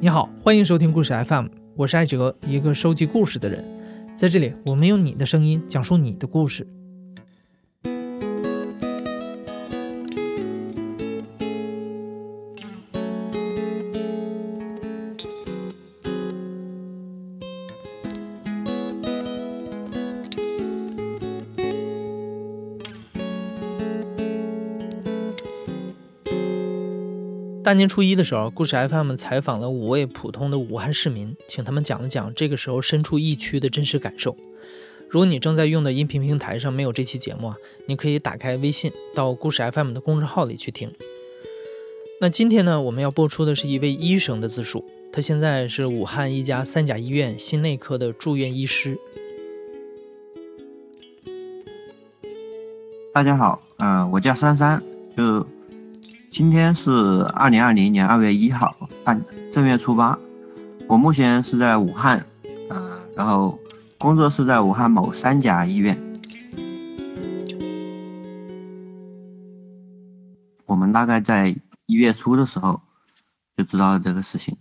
你好，欢迎收听故事 FM，我是艾哲，一个收集故事的人。在这里，我们用你的声音讲述你的故事。大年初一的时候，故事 FM 采访了五位普通的武汉市民，请他们讲了讲这个时候身处疫区的真实感受。如果你正在用的音频平台上没有这期节目啊，你可以打开微信到故事 FM 的公众号里去听。那今天呢，我们要播出的是一位医生的自述，他现在是武汉一家三甲医院心内科的住院医师。大家好，嗯，我叫珊珊，就。今天是二零二零年二月一号，大正月初八。我目前是在武汉，啊，然后工作是在武汉某三甲医院。我们大概在一月初的时候就知道了这个事情，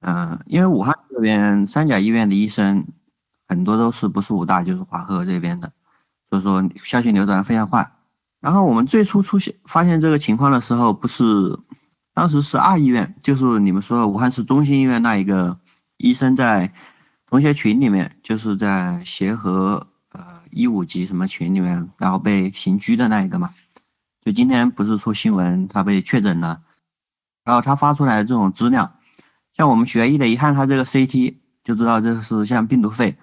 嗯，因为武汉这边三甲医院的医生很多都是不是武大就是华赫这边的，所以说消息流转非常快。然后我们最初出现发现这个情况的时候，不是当时是二医院，就是你们说武汉市中心医院那一个医生在同学群里面，就是在协和呃一五级什么群里面，然后被刑拘的那一个嘛。就今天不是出新闻他被确诊了，然后他发出来这种资料，像我们学医的一看他这个 CT 就知道这是像病毒肺。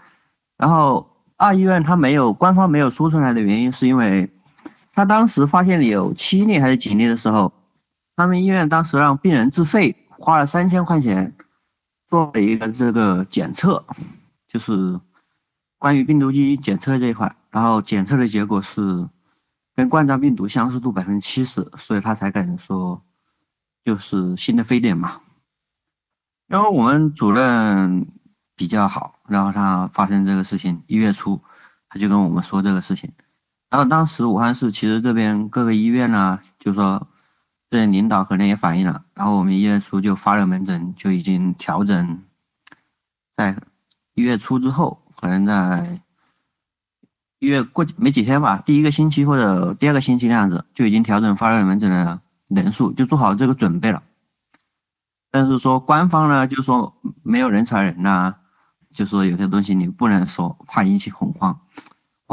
然后二医院他没有官方没有说出来的原因是因为。他当时发现有七例还是几例的时候，他们医院当时让病人自费花了三千块钱做了一个这个检测，就是关于病毒基因检测这一块，然后检测的结果是跟冠状病毒相似度百分之七十，所以他才敢说就是新的非典嘛。然后我们主任比较好，然后他发生这个事情一月初，他就跟我们说这个事情。然后当时武汉市其实这边各个医院呢，就说这些领导可能也反映了，然后我们一月初就发热门诊就已经调整，在一月初之后，可能在一月过没几天吧，第一个星期或者第二个星期那样子，就已经调整发热门诊的人数，就做好这个准备了。但是说官方呢，就说没有人传人呐，就说有些东西你不能说，怕引起恐慌。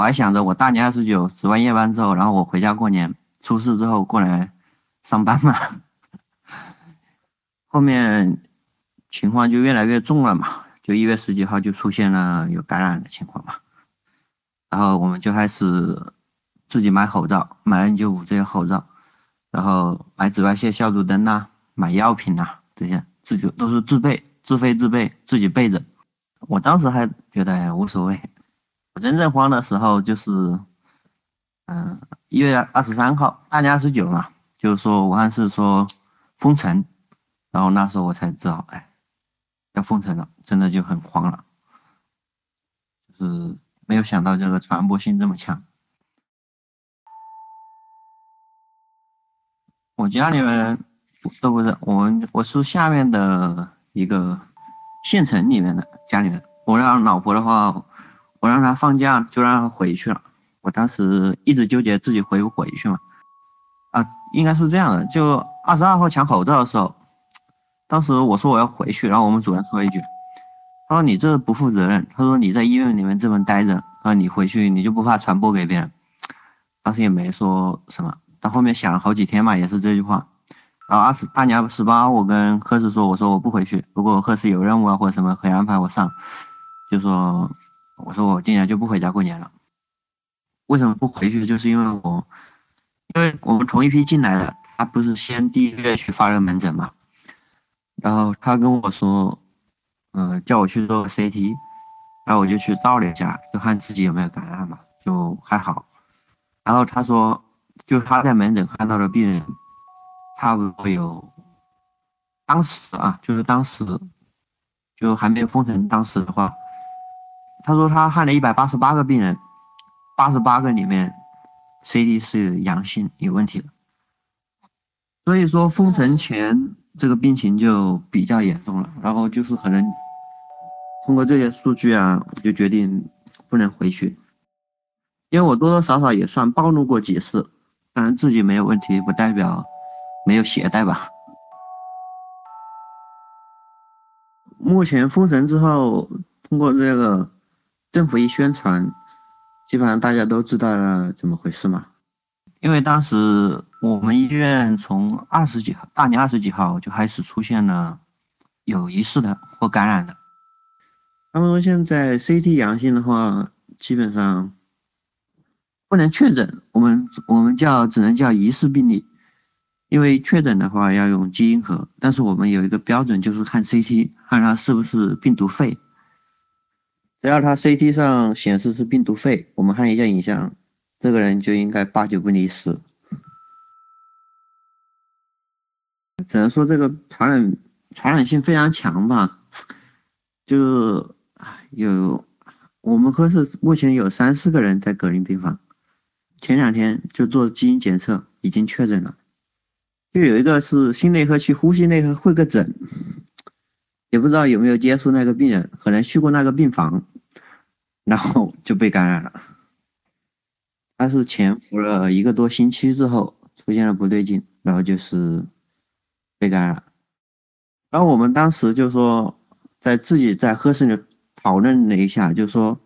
我还想着，我大年二十九值完夜班之后，然后我回家过年，出事之后过来上班嘛。后面情况就越来越重了嘛，就一月十几号就出现了有感染的情况嘛。然后我们就开始自己买口罩，买 N 九五这些口罩，然后买紫外线消毒灯呐，买药品呐，这些自己都是自备，自费自备，自己备着。我当时还觉得无所谓。我真正慌的时候就是，嗯，一月二十三号，大年二十九嘛，就是说武汉市说封城，然后那时候我才知道，哎，要封城了，真的就很慌了，就是没有想到这个传播性这么强。我家里面都不是，我们我是下面的一个县城里面的家里面，我让老婆的话。我让他放假，就让他回去了。我当时一直纠结自己回不回去嘛。啊，应该是这样的，就二十二号抢口罩的时候，当时我说我要回去，然后我们主任说一句，他说你这不负责任，他说你在医院里面这么待着，他说你回去你就不怕传播给别人？当时也没说什么，到后面想了好几天嘛，也是这句话。然后二十大年二十八，我跟贺氏说，我说我不回去，如果贺氏有任务啊或者什么可以安排我上，就说。我说我今年就不回家过年了，为什么不回去？就是因为我，因为我们同一批进来的，他不是先第一个月去发热门诊嘛，然后他跟我说，嗯，叫我去做个 CT，然后我就去照了一下，就看自己有没有感染嘛，就还好。然后他说，就他在门诊看到的病人，差不多有，当时啊，就是当时，就还没有封城，当时的话。他说他看了一百八十八个病人，八十八个里面，C D 是阳性有问题的。所以说封城前这个病情就比较严重了。然后就是可能通过这些数据啊，我就决定不能回去，因为我多多少少也算暴露过几次，当然自己没有问题，不代表没有携带吧。目前封城之后，通过这个政府一宣传，基本上大家都知道了怎么回事嘛。因为当时我们医院从二十几号，大年二十几号就开始出现了有疑似的或感染的。他们说现在 CT 阳性的话，基本上不能确诊，我们我们叫只能叫疑似病例。因为确诊的话要用基因核，但是我们有一个标准，就是看 CT，看它是不是病毒肺。只要他 CT 上显示是病毒肺，我们看一下影像，这个人就应该八九不离十。只能说这个传染传染性非常强吧，就有我们科室目前有三四个人在隔离病房，前两天就做基因检测，已经确诊了。就有一个是心内科去呼吸内科会个诊，也不知道有没有接触那个病人，可能去过那个病房，然后就被感染了。他是潜伏了一个多星期之后出现了不对劲，然后就是被感染。然后我们当时就说，在自己在科室里讨论了一下，就说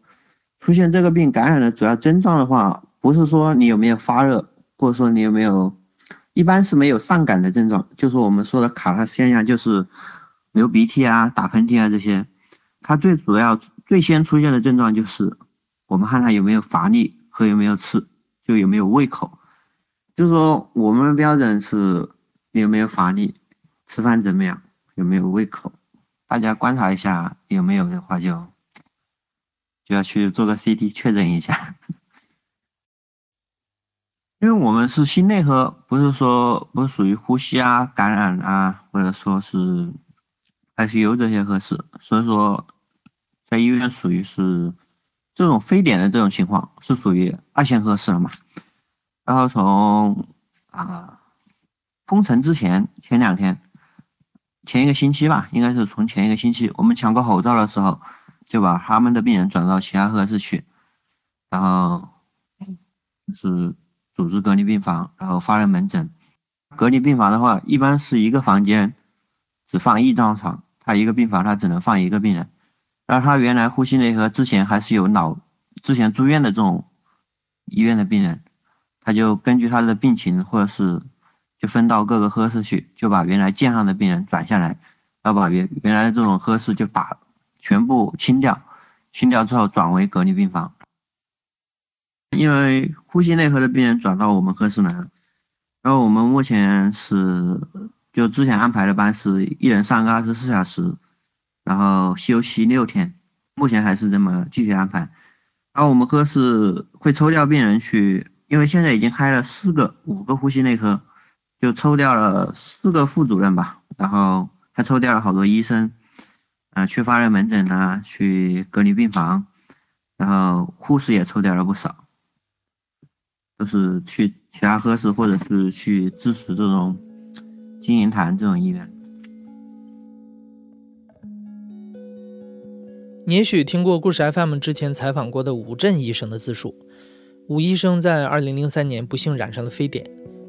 出现这个病感染的主要症状的话，不是说你有没有发热，或者说你有没有。一般是没有上感的症状，就是我们说的卡拉现象，就是流鼻涕啊、打喷嚏啊这些。它最主要、最先出现的症状就是，我们看他有没有乏力和有没有吃，就有没有胃口。就是说，我们的标准是你有没有乏力，吃饭怎么样，有没有胃口。大家观察一下，有没有的话就就要去做个 CT 确认一下。因为我们是心内科，不是说不是属于呼吸啊、感染啊，或者说是 ICU 这些科室，所以说在医院属于是这种非典的这种情况，是属于二线科室了嘛。然后从啊封城之前前两天，前一个星期吧，应该是从前一个星期，我们抢过口罩的时候，就把他们的病人转到其他科室去，然后是。组织隔离病房，然后发了门诊。隔离病房的话，一般是一个房间只放一张床，他一个病房他只能放一个病人。然后他原来呼吸内科之前还是有脑，之前住院的这种医院的病人，他就根据他的病情或者是就分到各个科室去，就把原来健康的病人转下来，要把原原来的这种科室就打全部清掉，清掉之后转为隔离病房。因为呼吸内科的病人转到我们科室来了，然后我们目前是就之前安排的班是一人上个二十四小时，然后休息六天，目前还是这么继续安排。然后我们科室会抽调病人去，因为现在已经开了四个、五个呼吸内科，就抽调了四个副主任吧，然后还抽调了好多医生，啊，去发热门诊啊，去隔离病房，然后护士也抽调了不少。都是去其他科室，或者是去支持这种金银潭这种医院。你也许听过故事 FM 之前采访过的吴振医生的自述。吴医生在2003年不幸染上了非典，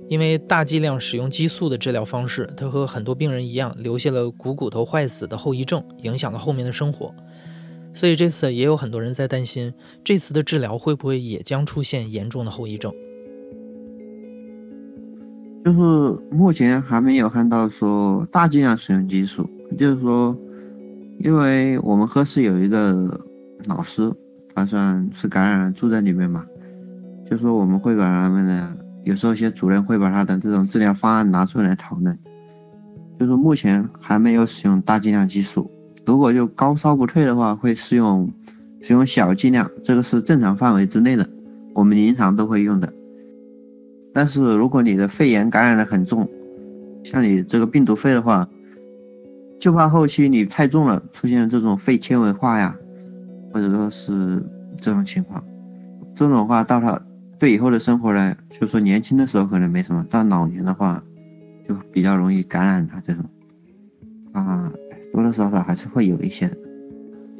因为大剂量使用激素的治疗方式，他和很多病人一样，留下了股骨头坏死的后遗症，影响了后面的生活。所以这次也有很多人在担心，这次的治疗会不会也将出现严重的后遗症？就是目前还没有看到说大剂量使用激素，就是说，因为我们科室有一个老师，他算是感染了住在里面嘛，就说我们会把他们的，有时候一些主任会把他的这种治疗方案拿出来讨论，就是目前还没有使用大剂量激素。如果就高烧不退的话，会使用使用小剂量，这个是正常范围之内的，我们临床都会用的。但是如果你的肺炎感染的很重，像你这个病毒肺的话，就怕后期你太重了，出现这种肺纤维化呀，或者说是这种情况，这种话到他对以后的生活呢，就说年轻的时候可能没什么，到老年的话就比较容易感染他这种。啊，多多少少还是会有一些的。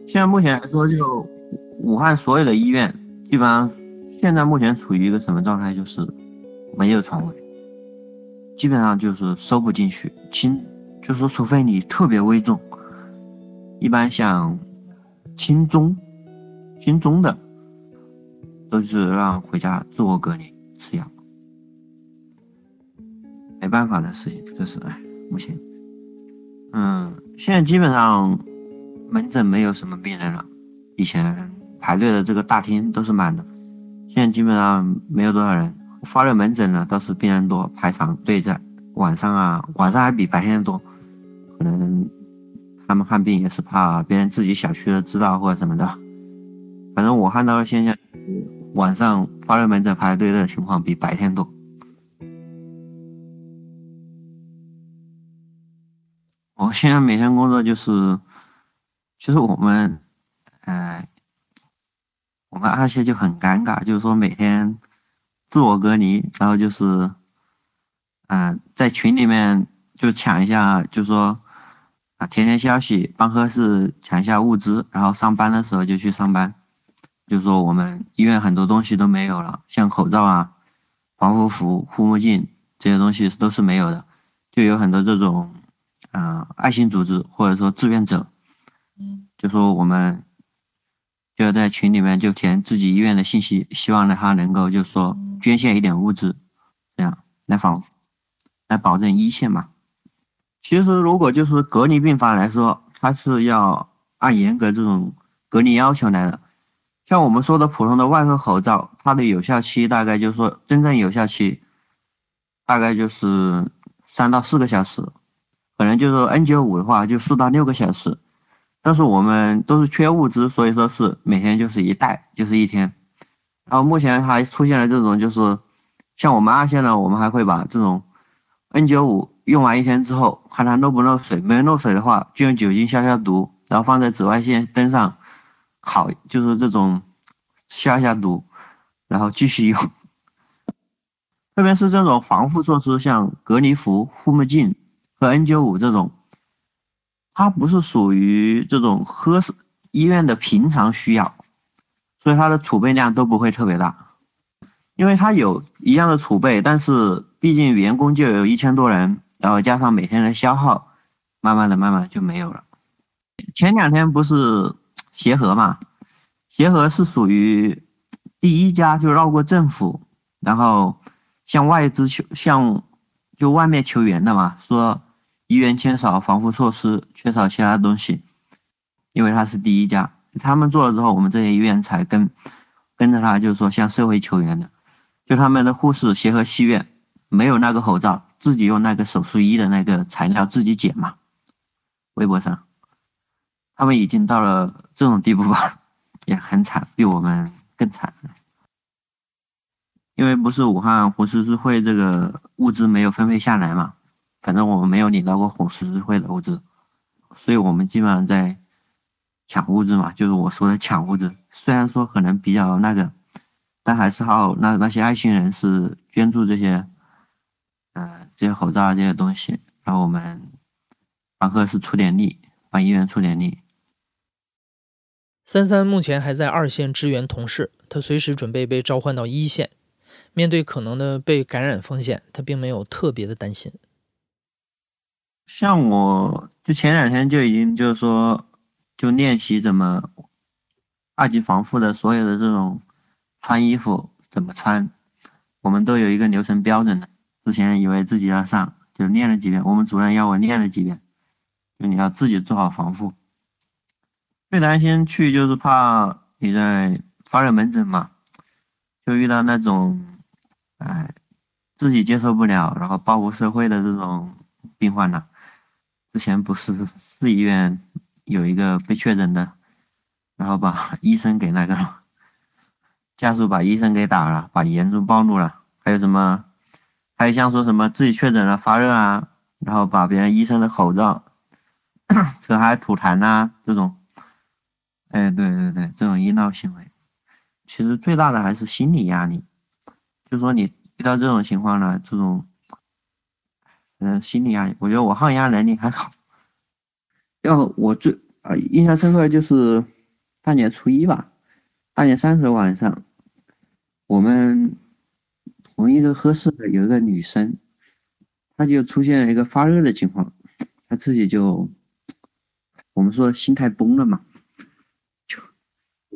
现在目前来说，就武汉所有的医院，基本上现在目前处于一个什么状态？就是没有床位，基本上就是收不进去。轻，就说除非你特别危重，一般像轻中、轻中的，都是让回家自我隔离吃药。没办法的事情，这是哎，目前，嗯，现在基本上门诊没有什么病人了。以前排队的这个大厅都是满的，现在基本上没有多少人。发热门诊呢倒是病人多，排长队在。晚上啊，晚上还比白天多，可能他们看病也是怕别人自己小区的知道或者什么的。反正我看到的现象，晚上发热门诊排队的情况比白天多。我现在每天工作就是，其实我们，呃，我们二线就很尴尬，就是说每天自我隔离，然后就是，嗯，在群里面就抢一下，就说啊，填填消息，帮科室抢一下物资，然后上班的时候就去上班，就说我们医院很多东西都没有了，像口罩啊、防护服、护目镜这些东西都是没有的，就有很多这种。嗯，爱心组织或者说志愿者，就说我们就在群里面就填自己医院的信息，希望呢他能够就说捐献一点物资，这样来防来保证一线嘛。其实如果就是隔离病房来说，它是要按严格这种隔离要求来的。像我们说的普通的外科口罩，它的有效期大概就是说真正有效期大概就是三到四个小时。可能就是 N95 的话，就四到六个小时，但是我们都是缺物资，所以说是每天就是一袋，就是一天。然后目前还出现了这种，就是像我们二线呢，我们还会把这种 N95 用完一天之后，看它漏不漏水，没漏水的话，就用酒精消消毒，然后放在紫外线灯上烤，就是这种消一下毒，然后继续用。特别是这种防护措施，像隔离服、护目镜。和 N95 这种，它不是属于这种科室医院的平常需要，所以它的储备量都不会特别大，因为它有一样的储备，但是毕竟员工就有一千多人，然后加上每天的消耗，慢慢的、慢慢就没有了。前两天不是协和嘛，协和是属于第一家就绕过政府，然后向外资求向就外面求援的嘛，说。医院缺少防护措施，缺少其他东西，因为他是第一家，他们做了之后，我们这些医院才跟跟着他，就是说向社会求援的。就他们的护士协和西院没有那个口罩，自己用那个手术衣的那个材料自己剪嘛。微博上，他们已经到了这种地步吧，也很惨，比我们更惨。因为不是武汉红十字会这个物资没有分配下来嘛。反正我们没有领到过红十字会的物资，所以我们基本上在抢物资嘛，就是我说的抢物资。虽然说可能比较那个，但还是好那那些爱心人士捐助这些，嗯，这些口罩这些东西，然后我们帮科室出点力，帮医院出点力。三三目前还在二线支援同事，他随时准备被召唤到一线。面对可能的被感染风险，他并没有特别的担心。像我就前两天就已经就是说，就练习怎么二级防护的所有的这种穿衣服怎么穿，我们都有一个流程标准的。之前以为自己要上，就练了几遍。我们主任要我练了几遍，就你要自己做好防护。最担心去就是怕你在发热门诊嘛，就遇到那种哎自己接受不了，然后报复社会的这种病患了。之前不是市医院有一个被确诊的，然后把医生给那个了，家属把医生给打了，把严重暴露了。还有什么？还有像说什么自己确诊了发热啊，然后把别人医生的口罩 扯还吐痰呐这种。哎，对对对，这种医闹行为，其实最大的还是心理压力。就说你遇到这种情况呢，这种。嗯，心理压力，我觉得我抗压能力还好，要我最啊印象深刻的就是大年初一吧，大年三十晚上，我们同一个科室的有一个女生，她就出现了一个发热的情况，她自己就我们说心态崩了嘛，就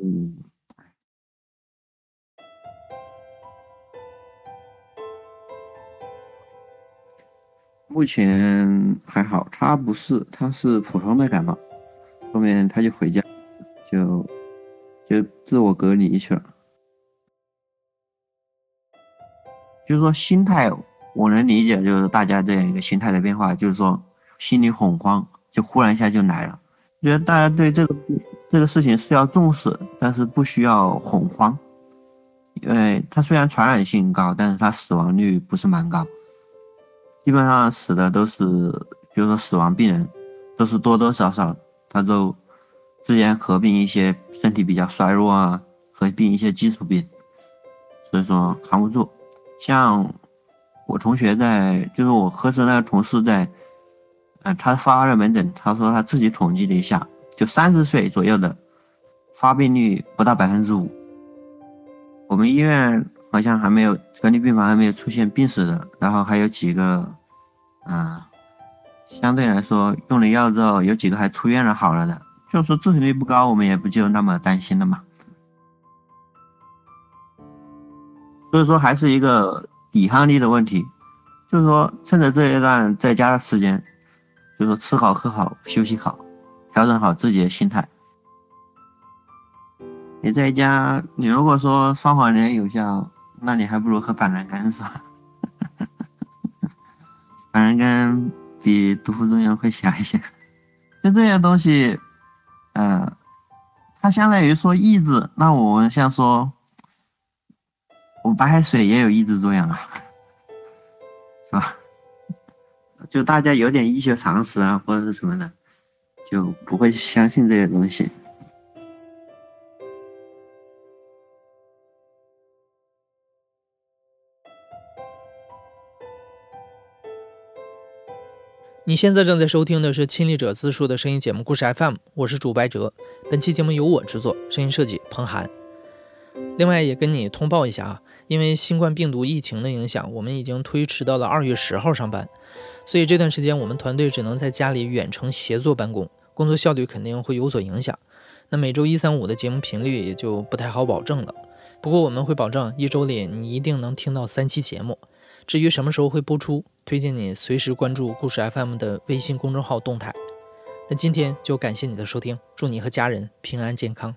嗯。目前还好，他不是，他是普通的感冒。后面他就回家，就就自我隔离去了。就是说心态，我能理解，就是大家这样一个心态的变化，就是说心里恐慌，就忽然一下就来了。觉得大家对这个这个事情是要重视，但是不需要恐慌，因为它虽然传染性高，但是它死亡率不是蛮高。基本上死的都是，就是说死亡病人，都是多多少少他都之前合并一些身体比较衰弱啊，合并一些基础病，所以说扛不住。像我同学在，就是我科室那个同事在，嗯，他发了门诊，他说他自己统计了一下，就三十岁左右的发病率不到百分之五。我们医院好像还没有隔离病房还没有出现病死的，然后还有几个。啊，相对来说用了药之后，有几个还出院了好了的，就是说致死率不高，我们也不就那么担心了嘛。所以说还是一个抵抗力的问题，就是说趁着这一段在家的时间，就是说吃好喝好休息好，调整好自己的心态。你在家，你如果说双黄连有效，那你还不如喝板蓝根是吧？板蓝根比毒副作用会小一些，就这些东西，呃，它相当于说抑制。那我们像说，我白开水也有抑制作用啊，是吧？就大家有点医学常识啊，或者是什么的，就不会去相信这些东西。你现在正在收听的是亲历者自述的声音节目故事 FM，我是主白哲。本期节目由我制作，声音设计彭涵。另外也跟你通报一下啊，因为新冠病毒疫情的影响，我们已经推迟到了二月十号上班，所以这段时间我们团队只能在家里远程协作办公，工作效率肯定会有所影响。那每周一、三、五的节目频率也就不太好保证了。不过我们会保证一周里你一定能听到三期节目。至于什么时候会播出，推荐你随时关注故事 FM 的微信公众号动态。那今天就感谢你的收听，祝你和家人平安健康。